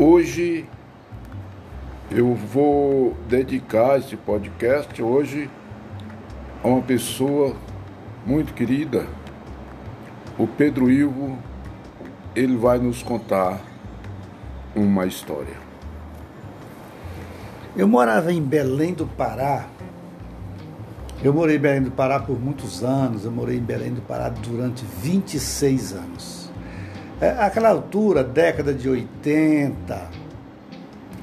Hoje eu vou dedicar esse podcast hoje a uma pessoa muito querida, o Pedro Ivo. Ele vai nos contar uma história. Eu morava em Belém do Pará. Eu morei em Belém do Pará por muitos anos. Eu morei em Belém do Pará durante 26 anos. É, aquela altura, década de 80,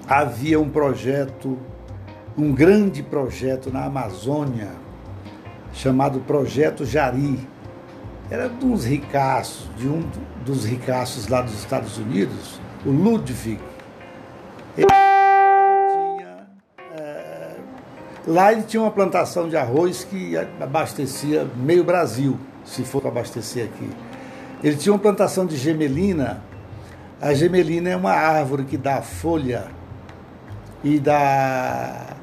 havia um projeto, um grande projeto na Amazônia, chamado Projeto Jari. Era de uns ricaços, de um dos ricaços lá dos Estados Unidos, o Ludwig. Ele tinha, é, lá ele tinha uma plantação de arroz que abastecia meio Brasil, se for para abastecer aqui. Ele tinha uma plantação de gemelina. A gemelina é uma árvore que dá folha e dá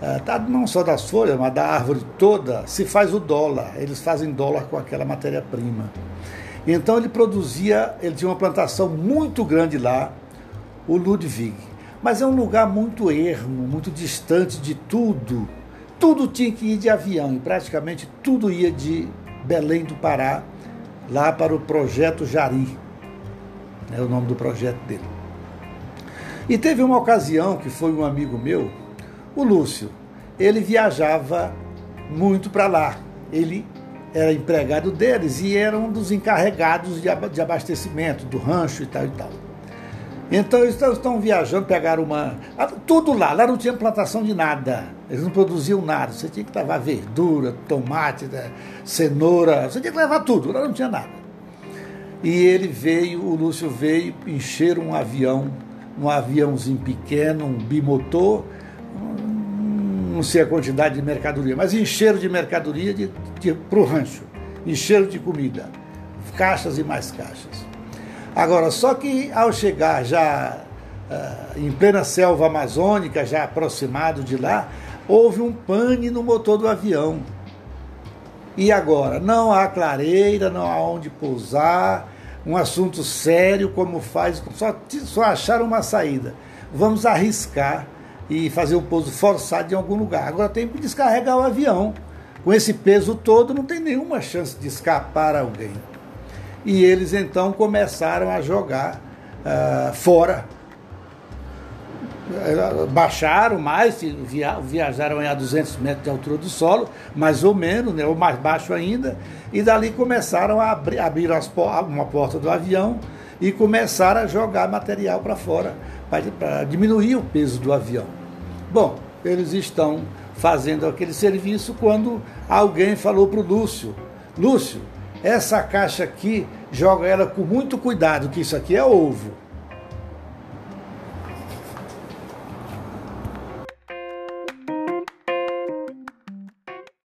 é, não só das folhas, mas da árvore toda, se faz o dólar. Eles fazem dólar com aquela matéria-prima. Então ele produzia, ele tinha uma plantação muito grande lá, o Ludwig. Mas é um lugar muito ermo, muito distante de tudo. Tudo tinha que ir de avião, e praticamente tudo ia de Belém do Pará lá para o Projeto Jari, é o nome do projeto dele. E teve uma ocasião que foi um amigo meu, o Lúcio, ele viajava muito para lá. Ele era empregado deles e era um dos encarregados de abastecimento do rancho e tal e tal. Então eles estão viajando, pegaram uma. Tudo lá, lá não tinha plantação de nada. Eles não produziam nada. Você tinha que levar verdura, tomate, né, cenoura, você tinha que levar tudo, lá não tinha nada. E ele veio, o Lúcio veio encher um avião, um aviãozinho pequeno, um bimotor, não sei a quantidade de mercadoria, mas encheram de mercadoria para o rancho, encheram de comida, caixas e mais caixas. Agora, só que ao chegar já uh, em plena selva amazônica, já aproximado de lá, houve um pane no motor do avião. E agora? Não há clareira, não há onde pousar, um assunto sério como faz, só, só uma saída. Vamos arriscar e fazer um pouso forçado em algum lugar. Agora tem que descarregar o avião. Com esse peso todo, não tem nenhuma chance de escapar alguém e eles então começaram a jogar uh, fora. Baixaram mais, via, viajaram a 200 metros de altura do solo, mais ou menos, né, ou mais baixo ainda, e dali começaram a abrir, abrir as, uma porta do avião e começaram a jogar material para fora, para diminuir o peso do avião. Bom, eles estão fazendo aquele serviço quando alguém falou para o Lúcio: Lúcio, essa caixa aqui, joga ela com muito cuidado, que isso aqui é ovo.